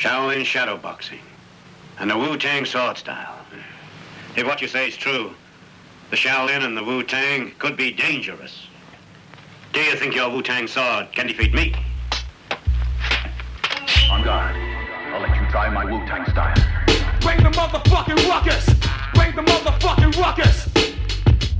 Shaolin shadow boxing, and the Wu Tang sword style. If what you say is true, the Shaolin and the Wu Tang could be dangerous. Do you think your Wu Tang sword can defeat me? On guard. I'll let you try my Wu Tang style. Bring the motherfucking ruckus! Bring the motherfucking ruckus!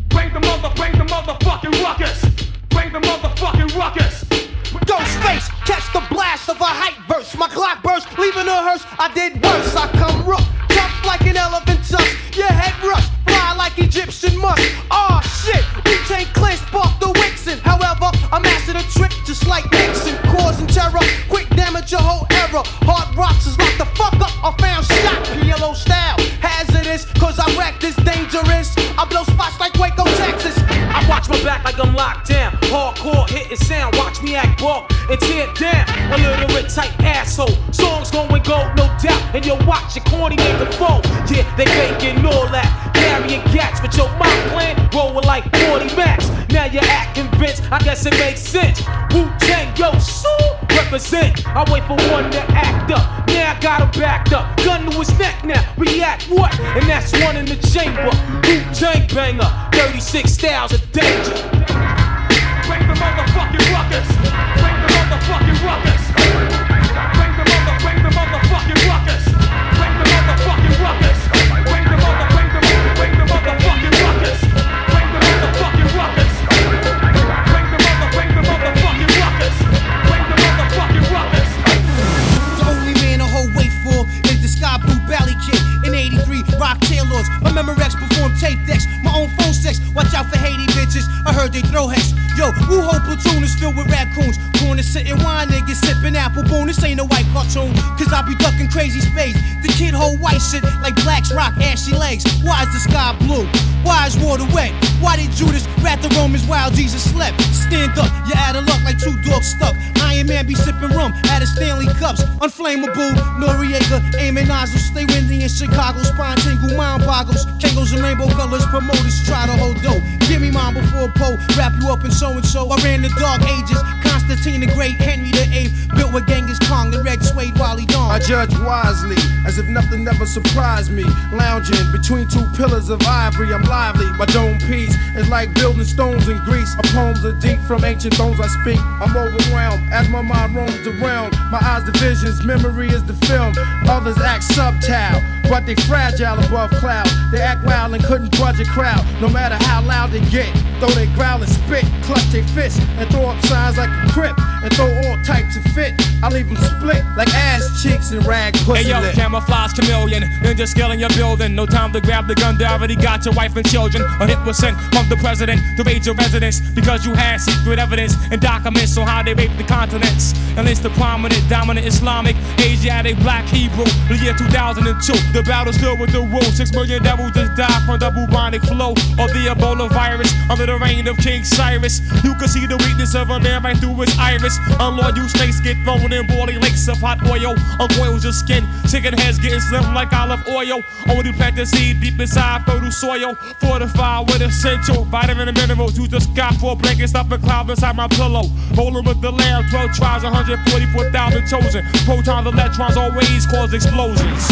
Bring the mother, bring the motherfucking ruckus! Bring the motherfucking ruckus! Ghostface, catch the blast of a hype burst. My clock burst, leaving a hearse. I did worse. I come rough, tough like an elephant tusk. Your head rush, fly like Egyptian musk. Aw oh, shit, we take clear, spark the Wixen. However, I mastered a trick just like Nixon, causing terror. Quick damage your whole era. Hard rocks is like the fuck up. I found shot, PLO style. Hazardous, cause I wreck this dangerous. I blow spots like Waco, Texas. I watch my back like I'm locked. Hardcore hitting sound, watch me act raw and tear down. A little type asshole. Songs going gold, no doubt. And you'll watch your corny nigga fall. Yeah, they faking all that. Carrying gats, but your mind plan rolling like 40 max. Now you're acting convinced, I guess it makes sense. Wu Tang, yo, so represent. I wait for one to act up. Now I got him backed up. Gun to his neck now. React what? And that's one in the chamber. Wu Tang banger. 36 styles of danger. The motherfucking ruckus. Bring the motherfucking ruckus. Bring the mother, bring the motherfucking ruckus. Bring the motherfucking ruckus. Bring the mother, bring the, bring the motherfucking ruckus. Bring the motherfucking ruckus. Bring the mother, bring the motherfucking ruckus. Bring the motherfucking ruckus. The only man to hold wait for is the Sky Blue Valley Kid in 83 Rock Taylors. My Memorex perform tape decks, my own phone sex. Watch out for Haiti bitches. I heard they throw hex. Yo, Wu whole platoon is filled with raccoons. Corner sitting wine niggas sipping apple boom. This ain't a white cartoon, cause I be ducking crazy space. The kid hold white shit like blacks rock ashy legs. Why is the sky blue? Why is water wet? Why did Judas rat the Romans while Jesus slept? Stand up, you out of luck like two dogs stuck. Iron Man be sipping rum out of Stanley cups. Unflammable, Noriega, aiming nozzles. Stay windy in Chicago, spine tingle, mind boggles. Kangos and rainbow colors, promoters try to hold dough. Give me mine before Poe, wrap you up in so and so. I ran the dark ages, Constantine the Great, Henry the Eighth, built with Genghis Khan and Red Suede Wally Dawn. I judge wisely, as if nothing ever surprised me. Lounging between two pillars of ivory, I'm lively. My dome piece is like building stones in Greece. My poems are deep from ancient thrones I speak. I'm overwhelmed as my mind roams around. My eyes the visions, memory is the film. Others act subtile, but they fragile above cloud. They act wild and couldn't budge a crowd, no matter how loud they get. Though they growl and spit, clutch their fists and throw up signs like a crip and throw all types of fit. I leave them split like ass cheeks and rag pussy Hey yo, lip. camouflage chameleon, ninja in your building. No time to grab the gun, they already got your wife and children. A hit was sent from the president to raid your residence because you had secret evidence and documents on how they raped the continents. And it's the prominent, dominant Islamic, Asiatic, black Hebrew. The year 2002, the battle's still with the rule. Six million devils just died from the bubonic flow of the Ebola virus under the reign of King Cyrus. You can see the weakness of a man right through his iris. Unloyal snakes get thrown in boiling lakes of hot oil. Uncoils your skin, chicken heads getting slim like olive oil. Only plant the seed deep inside fertile soil. Fortified with essential vitamin and minerals. Use the sky for a blanket, stuff a cloud inside my pillow. Rolling with the lamb, 12 tribes, 144,000 chosen. Protons, electrons always cause explosions.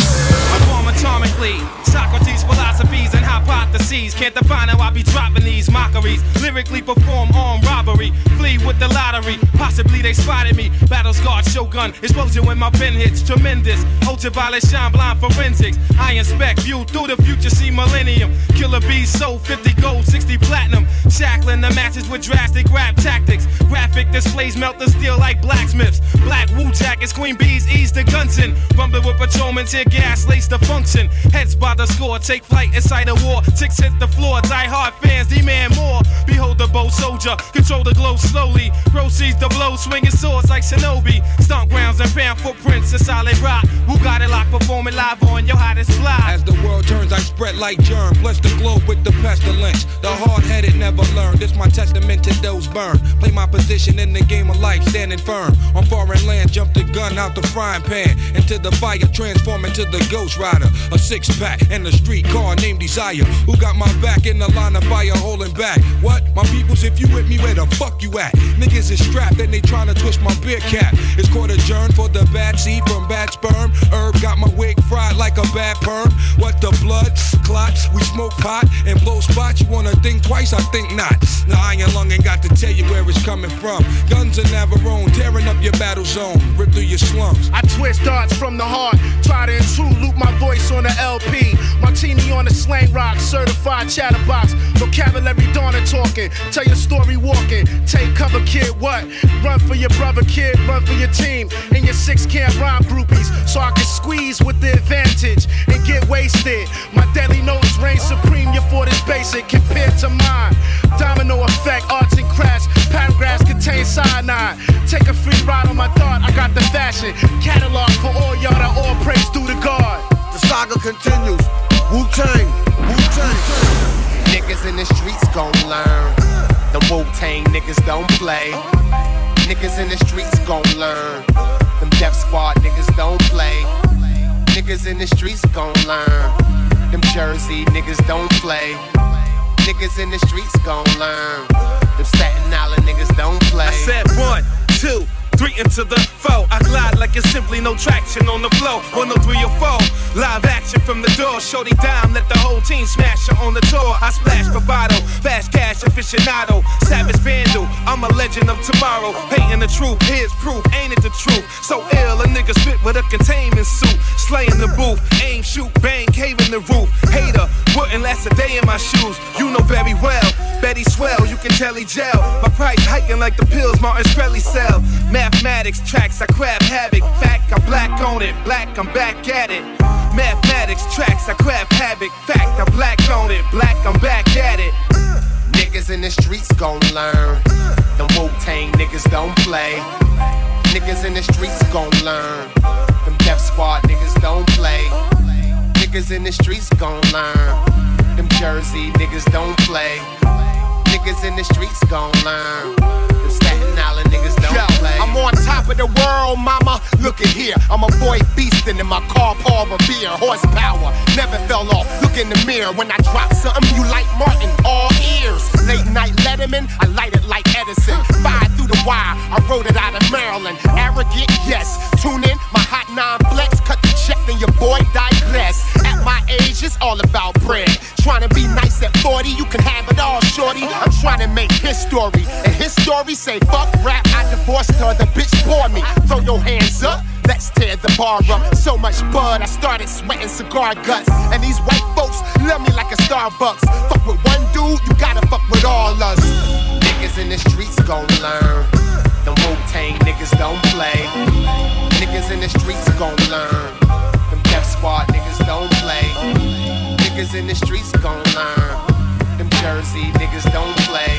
Atomically. Socrates' philosophies and hypotheses. Can't define how I be dropping these mockeries. Lyrically perform armed robbery. Flee with the lottery. Possibly they spotted me. Battle scarred shogun. Explosion when my pen hits. Tremendous. Ultraviolet shine blind forensics. I inspect. View through the future. See millennium. Killer bees sold 50 gold, 60 platinum. Shackling the matches with drastic rap tactics. Graphic displays melt the steel like blacksmiths. Black wool jackets. Queen bees ease the guns in. Rumbling with patrolmen. Tear gas. Lace the function. Heads by the score. Take flight inside a war. Ticks hit the floor. Die hard fans demand more. Behold the bold soldier. Control the glow slowly. Proceeds the blow. Swinging swords like shinobi. Stomp grounds and fan footprints. A solid rock. Who got it locked? Performing live on your hottest fly. As the world turns, I spread like germ. Bless the globe with the pestilence. The hard headed never learn. This my testament to those burn. Play my position in the game of life, standing firm. On foreign land, jump the gun out the frying pan. Into the fire, transform into the ghost rider. A six pack and a street car named Desire. Who got my back in the line of fire holding back? What? My peoples, if you with me, where the fuck you at? Niggas is strapped and they tryna twist my beer cap. It's court adjourned for the bad seed from bad sperm. Herb got my wig fried like a bad perm. What the blood clots? We smoke pot and blow spots. You wanna think twice? I think not. Now I ain't long ain't got to tell you where it's coming from. Guns are never own, tearing up your battle zone, rip through your slums. I twist darts from the heart, try to intrude, loop my voice on the LP. Martini on the slang rock, certified chatterbox. Vocabulary dawning talking, tell your story walking. Take cover, kid, what? Run for your brother, kid, run for your team. And your six camp rhyme groupies, so I can squeeze with the advantage and get wasted. My deadly notes reign supreme, your fort is basic compared to mine. Domino effect, arts and crafts, paragraphs contain cyanide. Take a free ride on my thought, I got the fashion. Catalog for all y'all that all praise due to God. The saga continues. Wu Tang, Wu Tang. Niggas in the streets gon' learn. The Wu Tang niggas don't play. Niggas in the streets gon' learn. Them Def Squad niggas don't play. Niggas in the streets gon' learn. Them Jersey niggas don't play. Niggas in the streets gon' learn. Them Staten Island niggas don't play. I said one, two, three into the four. I glide like it's simply no traction on the flow. One, no, three, or four. Live action from the door. Shorty dime, let the whole team smash her on the tour. I splash bravado, fast cash aficionado, savage vandal. I'm a legend of tomorrow. Hating the truth, here's proof. Ain't it the truth? So ill, a nigga spit with a containment suit. Slaying the booth, aim, shoot, bang, cave in the roof. Hater, wouldn't last a day in my shoes. You know very well. Betty swell, you can tell he gel. My price hiking like the pills Martin Shkreli sell. Mathematics tracks, I crab havoc. Fact, I'm black on it. Black, I'm back at it. Mathematics tracks, I crab havoc. Fact, I'm black on it. Black, I'm back at it. Niggas in the streets gon' learn. Them Wu Tang niggas don't play. Niggas in the streets gon' learn. Them Def Squad niggas don't play. Niggas in the streets gon' learn. Them Jersey niggas don't play. Niggas in the streets gon' learn. Staten Island niggas don't Yo, play. I'm on top of the world, mama. Look at here. I'm a boy beastin' in my car, Paul Revere. Horsepower, never fell off. Look in the mirror when I drop something, you like Martin, all ears. Late night Letterman, I light it like Edison. Fire through the wire, I wrote it out of Maryland. Arrogant, yes. Tune in, my hot nine flex. Cut the check, then your boy digress. At my age, it's all about bread. Trying to be nice at 40, you can have it all, shorty. I'm trying to make history. And his story say, fuck rap, I divorced her, the bitch bore me. Throw your hands up. Let's tear the bar up. So much bud, I started sweating cigar guts. And these white folks love me like a Starbucks. Fuck with one dude, you gotta fuck with all us. Niggas in the streets gon' learn. Them Wu Tang niggas don't play. Niggas in the streets gon' learn. Them Def Squad niggas don't play. Niggas in the streets gon' learn. Them Jersey niggas don't play.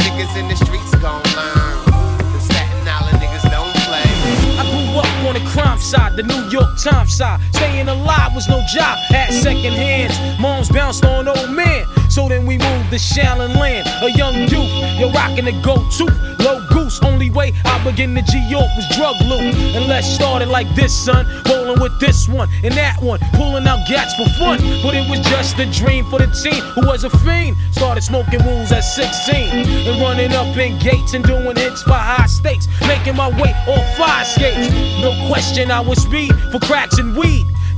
Niggas in the streets gon' learn. Them Staten Island niggas don't play. I grew up on the crime side, the New York Times side. Staying alive was no job, had second hands. Moms bounced on old men. So then we moved to Shaolin Land, a young youth. You're rocking the go to low goose. Only way I begin to G York was drug loot. And let's start it like this, son. Rolling with this one and that one, pulling out gats for fun. But it was just a dream for the teen who was a fiend. Started smoking wools at 16 and running up in gates and doing hits for high stakes. Making my way on fire skates. No question, I was speed for cracks and weed.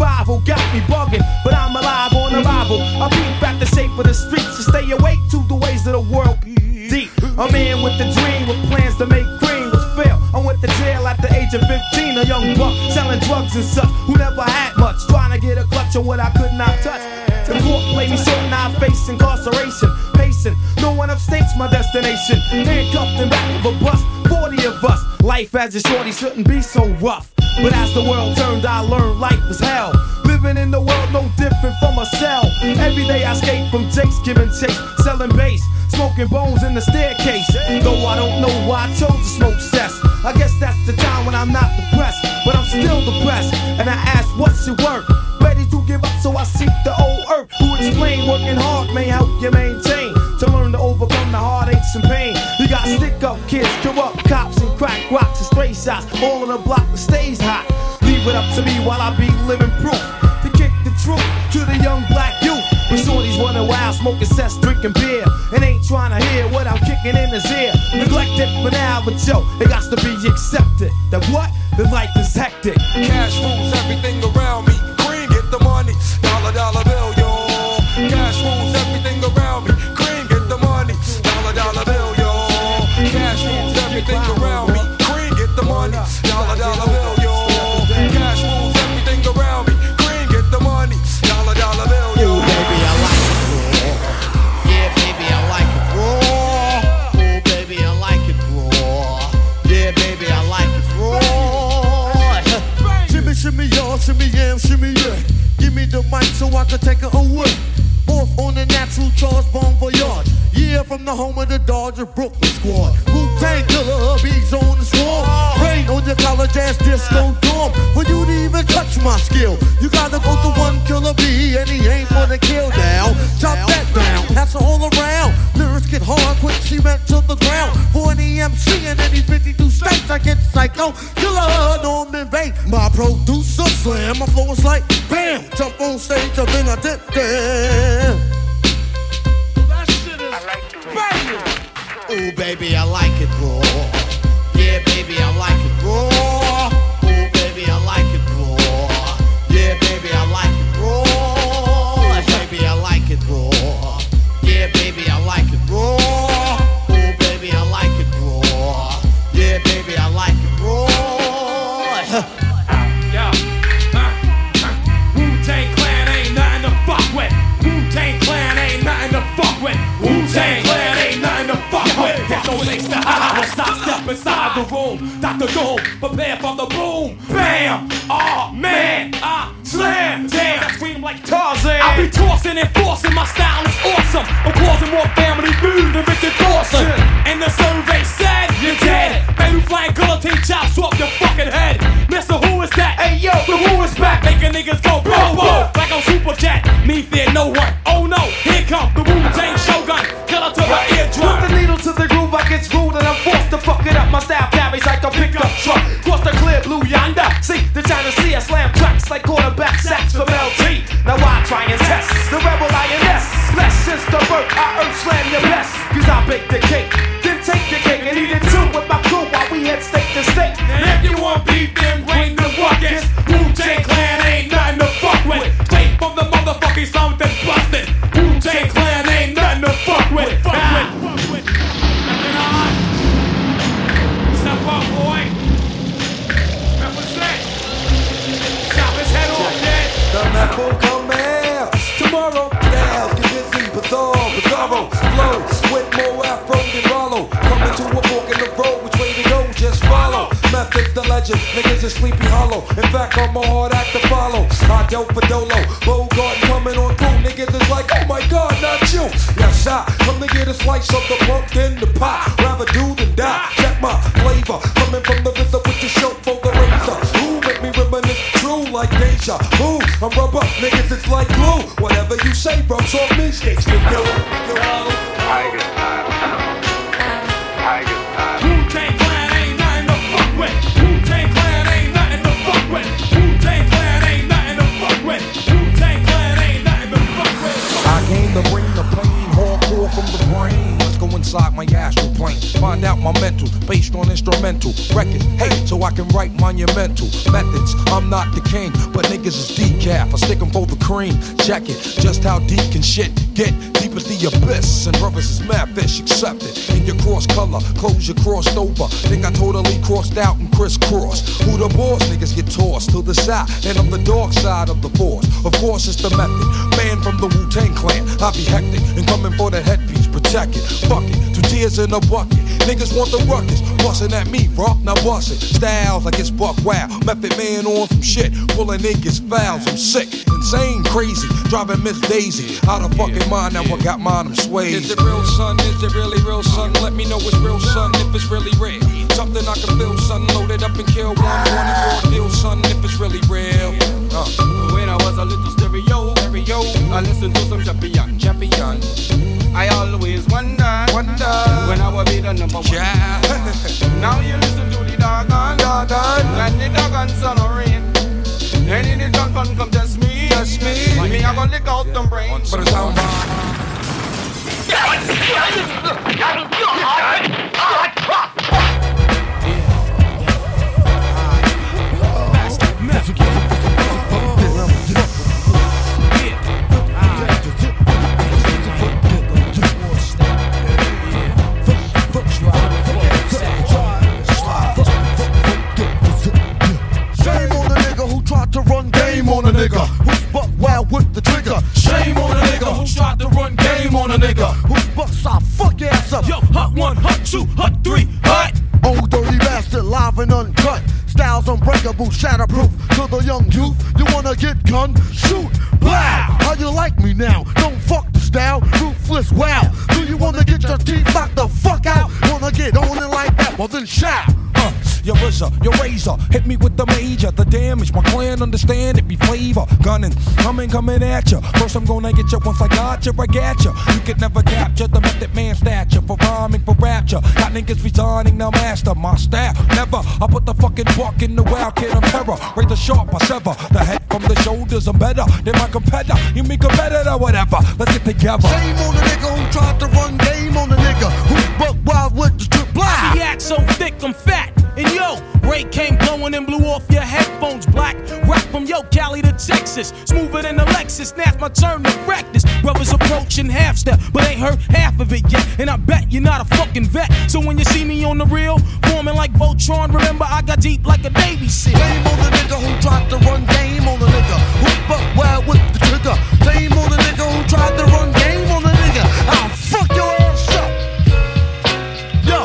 Survival got me bugging, but I'm alive on arrival. I beat back the shape of the streets to stay awake to the ways of the world. Deep, I'm a man with a dream, with plans to make cream, was fail. I went to jail at the age of 15, a young buck selling drugs and such, who never had much, trying to get a clutch on what I could not touch. The court played me so now I face incarceration. Pacing, no one upstates my destination. Handcuffed in back of a bus, 40 of us. Life as a shorty shouldn't be so rough. But as the world turned, I learned life was hell. Living in the world no different from a cell. Every day I escape from Jake's giving chase, selling bass, smoking bones in the staircase. Though I don't know why I chose to smoke cess. I guess that's the time when I'm not depressed, but I'm still depressed. And I ask, what's your work? Ready to give up, so I seek the old earth. Who explain working hard may help you maintain. To learn to overcome the heartaches and pain. Up kids, corrupt cops, and crack rocks and stray shots. All in the block that stays hot. Leave it up to me while I be living proof. To kick the truth to the young black youth. When shorties running wild, smoking cess, drinking beer. And ain't trying to hear what I'm kicking in his ear. Neglected for now, but yo, it got to be accepted. That what? The life is hectic. Cash rules everything Mic so I can take it away. Off on the natural charge, bon voyage. Yeah, from the home of the Dodger Brooklyn squad. Wu Tang killer, bees on the swarm. Rain on your college ass disco dorm. For you to even touch my skill, you gotta go to one killer bee, and he ain't for the kill now. Chop that down, pass it all around. Lyrics get hard, quick cement to the ground. For an EMC in any 52 states, I get psycho. Killer, Norman Bates. My producer slam, my flow is like 这 carries like a pickup truck. Cross the clear blue yonder. See, the China Sea, slam tracks like quarterback sacks from LT. Now I try and test the rebel lioness. Less since the birth, I earth slam your best. Cause I bake the cake, legend, niggas is sleepy hollow. In fact, I'm a hard act to follow. I dope for Dolo, Bogart coming on through. Niggas is like, oh my god, not you. Yes, I come to get a slice of the pumpkin, the pie. Rather do than die. Check my flavor, coming from the RZA with the show for the razor. Who make me reminisce true like deja vu? I'm rubber, niggas, it's like glue. Whatever you say, rubs off me, sticks to you. Tiger Find out my mental, based on instrumental records. Hey, so I can write monumental methods. I'm not the king, but niggas is decaf. I stick stick 'em for the cream. Check it, just how deep can shit get? Deep as the abyss, and brothers is mad fish. It. In your cross color, clothes you crossed over. Think I totally crossed out and crisscrossed. Who the boss? Niggas get tossed to the side, and I'm the dark side of the force. Of course, it's the method. Man from the Wu Tang Clan, I be hectic and coming for the headpiece. Protect it, fuck it. Two tears in a bucket. Niggas want the ruckus, bustin' at me, bro. Now bust it. Styles like it's buck wow. Method man on some shit, pulling niggas fouls. I'm sick, insane, crazy, driving Miss Daisy out of fucking mind. Now I got mine, I'm swayed. Is it real, son? Is it really real, son? Let me know it's real, son. If it's really real, something I can feel, son. Load it up and kill one, one and raw deal, son. If it's really real. Uh. When I was a little stereo, stereo, I listened to some champion, champion. I always wonder, wonder when I will be the number one. Yeah. now you listen to the doggone, doggone, and the doggone son of rain. And in the dog fun come test me, test me. Me I gonna lick out them brains. But it's how Shame coming, coming at ya. First I'm gonna get ya once I got ya, I got ya. You could never capture the method man stature for rhyming, for rapture. Got niggas resigning, now master my style. Never, I put the fucking buck in the wild kid of terror. Raise the sharp, I sever the head from the shoulders. I'm better than my competitor. You mean competitor, whatever. Let's get together. Shame on the nigga who tried to run game on the nigga who buck wild with the strip blind. She act so thick, I'm fat. And yo, Ray came blowing and blew off your headphones black. Rock from yo, Cali to Texas. Smoother than a Lexus. Now's my turn to wreck this. Brothers approaching half step, but ain't heard half of it yet. And I bet you're not a fucking vet. So when you see me on the real, forming like Voltron, remember I got deep like a Navy SEAL. Shame on the nigga who tried to run game on the nigga who buck wild with the trigger. Shame on the nigga who tried to run game on the nigga. I'll fuck your ass up. Yo.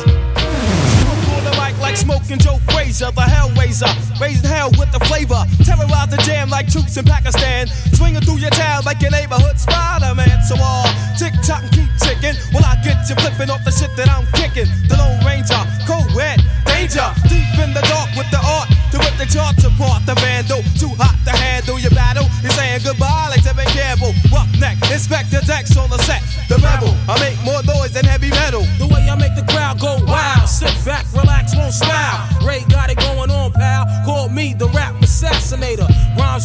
On the mic like smoking Joe Frazier, the Hellraiser. Raising hell with the flavor. Terrorize the jam like troops in Pakistan. Swinging through your town like your neighborhood Spider-Man. So uh, all tick tock and keep ticking. While I get you flipping off the shit that I'm kicking. The Lone Ranger, cold red, danger. Deep in the dark with the art. To rip the charts apart, the vandal. Too hot to handle your battle. You're saying goodbye like Tevin Campbell. Rough neck, inspect the decks on the set. The rebel, I make more noise than heavy metal. The way I make the crowd go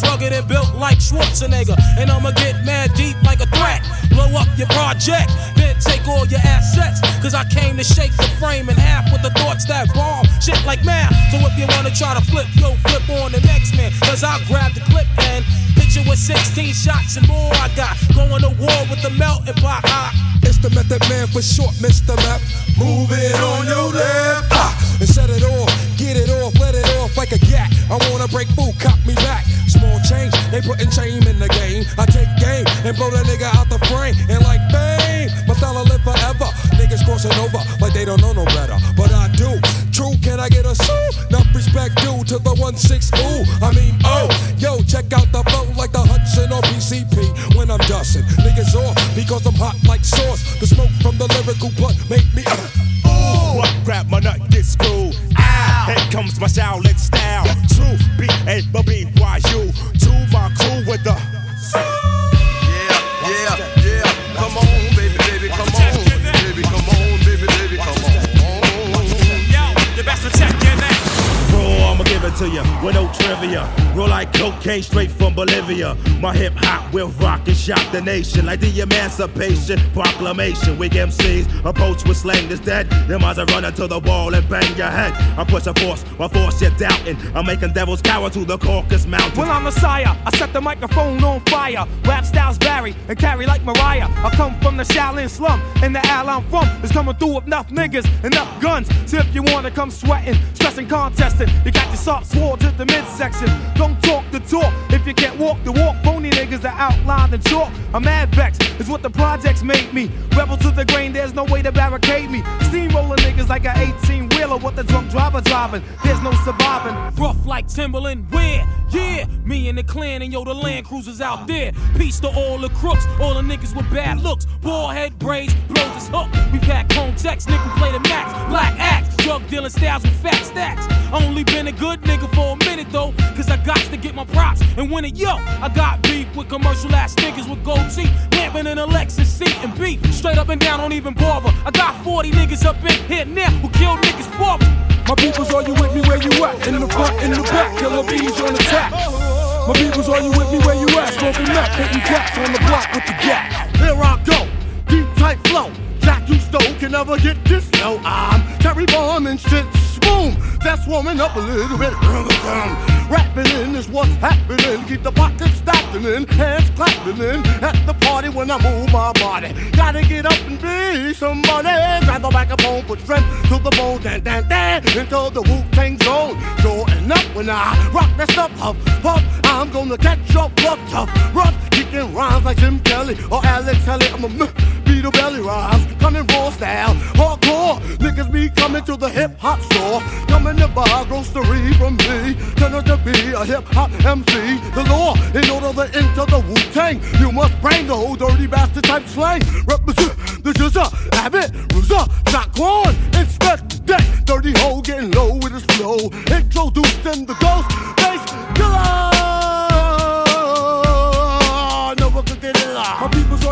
Rugged and built like Schwarzenegger. And I'ma get mad deep like a threat. Blow up your project, then take all your assets. Cause I came to shake the frame in half with the thoughts that bomb. Shit like math. So if you wanna try to flip, yo, flip on the next man. Cause I'll grab the clip and hit you with 16 shots and more. I got going to war with the melting pot. It's the method man for short, Mr. Left. Move it on your left. Ah, and set it off, get it off, they putting shame in the game. I take game and blow the nigga out the frame. And like bang, my style will live forever. Niggas crossing over like they don't know no better. But I do. True, can I get a sue? Enough respect due to the 1-6 ooh. I mean, oh, yo, check out the flow like the Hudson or PCP when I'm dusting. Niggas off because I'm hot like sauce. The smoke from the lyrical blunt make me. Uh, ooh, What grab my nut get screwed? Ow! Here comes my Shaolin Roll like cocaine straight from Bolivia. My hip hop will rock and shock the nation like the Emancipation Proclamation. Weak MCs approach with slang that's dead. Them eyes are running to the wall and bang your head. I push a force, my force you're doubting. I'm making devils cower to the Caucasus Mountain. Well, I'm a Messiah. I set the microphone on fire. Rap styles vary and carry like Mariah. I come from the Shaolin slum, and the al I'm from is coming through with enough niggas, and enough guns. So if you wanna come sweating, stressing, contesting, you got your soft sword to the midsection. Don't talk the talk if you can't walk the walk. Phony niggas are outlined and chalk. I'm mad vex, is what the projects made me. Rebel to the grain, there's no way to barricade me. Steamroller niggas like a 18 wheeler, what the drunk driver driving. There's no surviving. Rough like Timberland, where? Yeah, me and the clan and yo, the Land Cruisers out there. Peace to all the crooks, all the niggas with bad looks. Ball head braids, blows his hook. We pack home text, nigga play the max. Black axe, drug dealing styles with fat stacks. Only been a good nigga for a minute though, cause I got to get my props and win it. Yo, I got beef with commercial ass niggas with gold teeth, lamping in a Lexus seat and beat. Straight up and down, don't even bother. I got 40 niggas up in here now who kill niggas for me. My peoples, are you with me where you at? In the front, in the back, killer bees on the attack. My peoples, are you with me where you at? Smoking meth, hitting caps on the block with the gap. Here I go, deep tight flow. Jack you stole can never get this low. I'm Terry Bomb and shit. Boom, that's warming up a little bit. Rapping in is what's happening. Keep the pockets stacking in, hands clapping in. At the party when I move my body. Gotta get up and be somebody. Grab the microphone, put strength to the bone, dan dan dan, into the Wu Tang zone. Showing up when I rock that stuff up, up. I'm gonna catch up, rough, tough, rough, kicking rhymes like Jim Kelly or Alex Kelly. I'm a beat the belly rhymes, coming raw style, hardcore. Niggas be coming to the hip hop store, coming to buy grocery from me. Turn out to be a hip hop MC. The law, in order to enter the Wu Tang, you must bring the whole dirty bastard type slang. Represent the Jizza, Abbott, Ruza, Shaquan, inspect that dirty hole getting low with his flow. Introducing the ghost bass killer.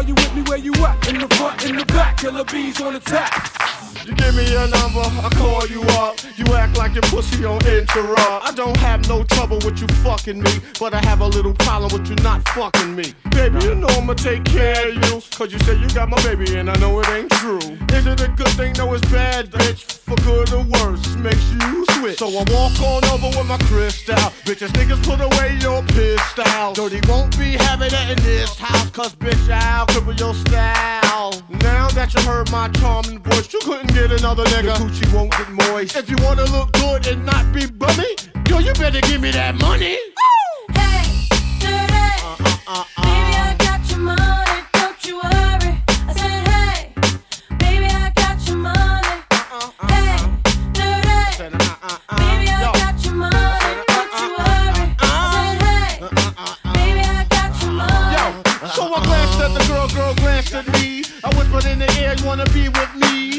You with me where you at? In the front, in the back, killer bees on attack. You give me your number, I call you up. You act like your pussy on interrupt. I don't have no trouble with you fucking me, but I have a little problem with you not fucking me. Baby, you know I'ma take care of you. Cause you say you got my baby and I know it ain't true. Is it a good thing? No, it's bad, bitch. For good or worse, makes you switch. So I walk on over with my crystal. Bitches, niggas put away your pistol. Dirty won't be having that in this house, cause bitch, I'll cripple your style. Now that you heard my charming voice, you couldn't get another nigga. Your coochie won't get moist. If you wanna look good and not be bummy, yo, you better give me that money. Uh, uh, uh, baby, I got your money, don't you worry. I said, hey, baby, I got your money. Hey, dirty. Baby, I got your money, don't you worry. I said, hey, baby, I got your money. Yo, so I glanced at the girl, girl glanced at me. I whispered in the air, you wanna be with me?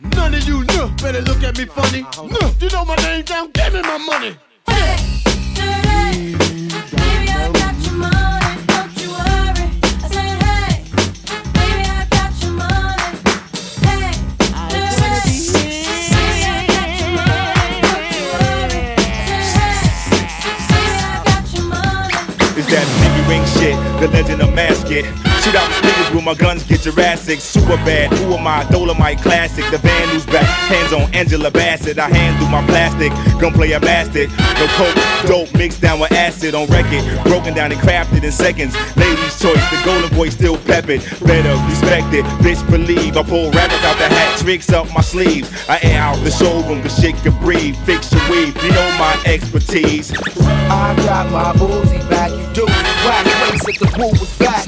None of you know, better look at me funny. Uh-huh. No, you know my name down, give me my money. Baby, I got your money, don't you worry. I said, hey, baby, I got your money. Hey, dirty. Baby, I got your money, don't you worry. Hey, baby, I got your money. It's that pinky ring shit, the legend of Masket. Shoot out the speakers with my guns, get Jurassic. Super bad, who am I? Dolomite classic. The band who's back, hands on Angela Bassett. I hand handle my plastic, gunplay a bastard. No coke, dope mixed down with acid on record. Broken down and crafted in seconds. Ladies' choice, the golden boy still peppered. Better respect it, bitch believe. I pull rabbits out the hat, tricks up my sleeves. I air out the showroom, cause shit can breathe. Fix your weave, you know my expertise. I got my Uzi back, you do. Whack face if the woo was back.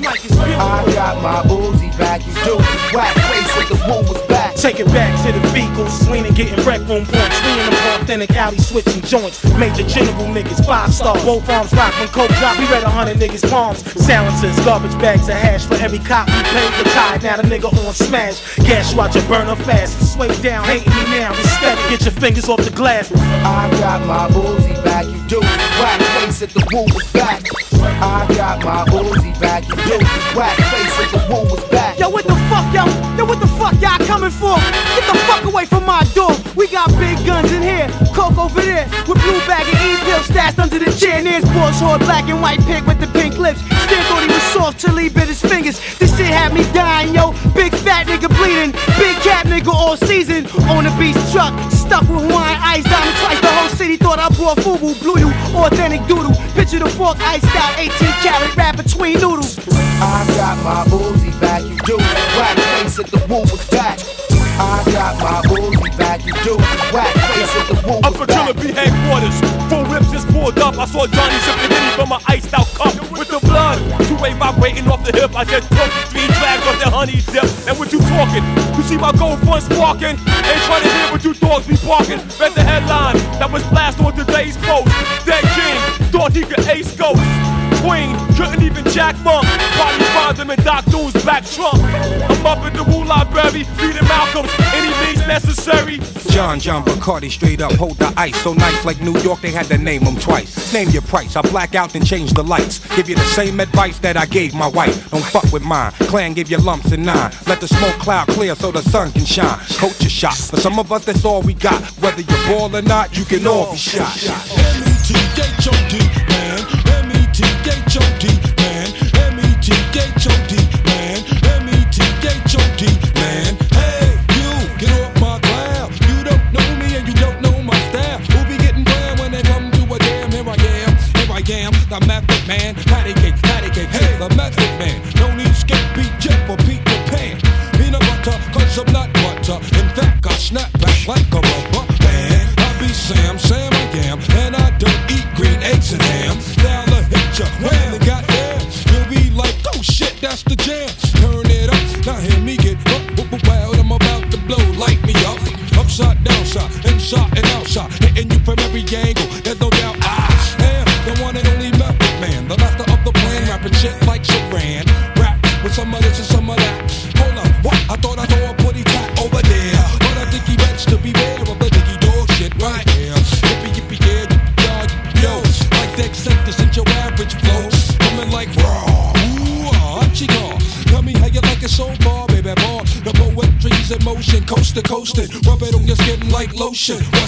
My Uzi back, you do. Whack face if the woo was back. Take it back to the vehicles, leaning, getting wreck room points. In them authentic alley switching joints. Major general niggas, five star. Both arms rock when coke drop. We read a hundred niggas' palms. Silencers, garbage bags of hash for every cop we paid for tied. Now the nigga on smash. Gas watch a burner fast. Sway down, hating me now. Respect, get your fingers off the glass. I got my Uzi back, you do. Whack face if the woo was back. I got my Uzi back, you do. Whack face if the woo was back. Yo, what the fuck, yo? Yo, what the fuck y'all coming for? Get the fuck away from my door. We got big guns in here, coke over there, with blue bag and E-bill stashed under the chair. And there's Boss Horde, black and white pig with the pink lips. Still thought he was soft till he bit his fingers. This shit had me dying, yo. Big fat nigga bleeding, big cat nigga all season. On the beast truck, stuck with Hawaiian ice, thought I brought FUBU, blew you, authentic doodle. Picture the fork, iced out, 18 carat wrap between noodles. I got my Uzi back, you do. Whack face if the woo was back. I got my Uzi back, you do. Whack face if the woo Up was for back. Killer B headquarters. Four whips just pulled up. I saw Johnny sipping Henny from an iced out cup with the blood. Two way vibrating off the hip. I just took three drags off the honey dip. And what you talking? You see my gold front sparking? Ain't trying to hear what you dogs be barking. Read the headline that was blast thought he ace ghosts. Queen couldn't even jack funk. Probably find them in Doc Doon's back trunk. I'm up in the Wu Library, reading Malcolm's. Any means necessary. John John Bacardi straight up hold the ice so nice like New York they had to name him twice. Name your price, I black out and change the lights. Give you the same advice that I gave my wife. Don't fuck with mine. Clan give you lumps and nine. Let the smoke cloud clear so the sun can shine. Culture shock. For some of us that's all we got. Whether you're ball or not, you can all be shot. M-E-T-H-O-D, man. Like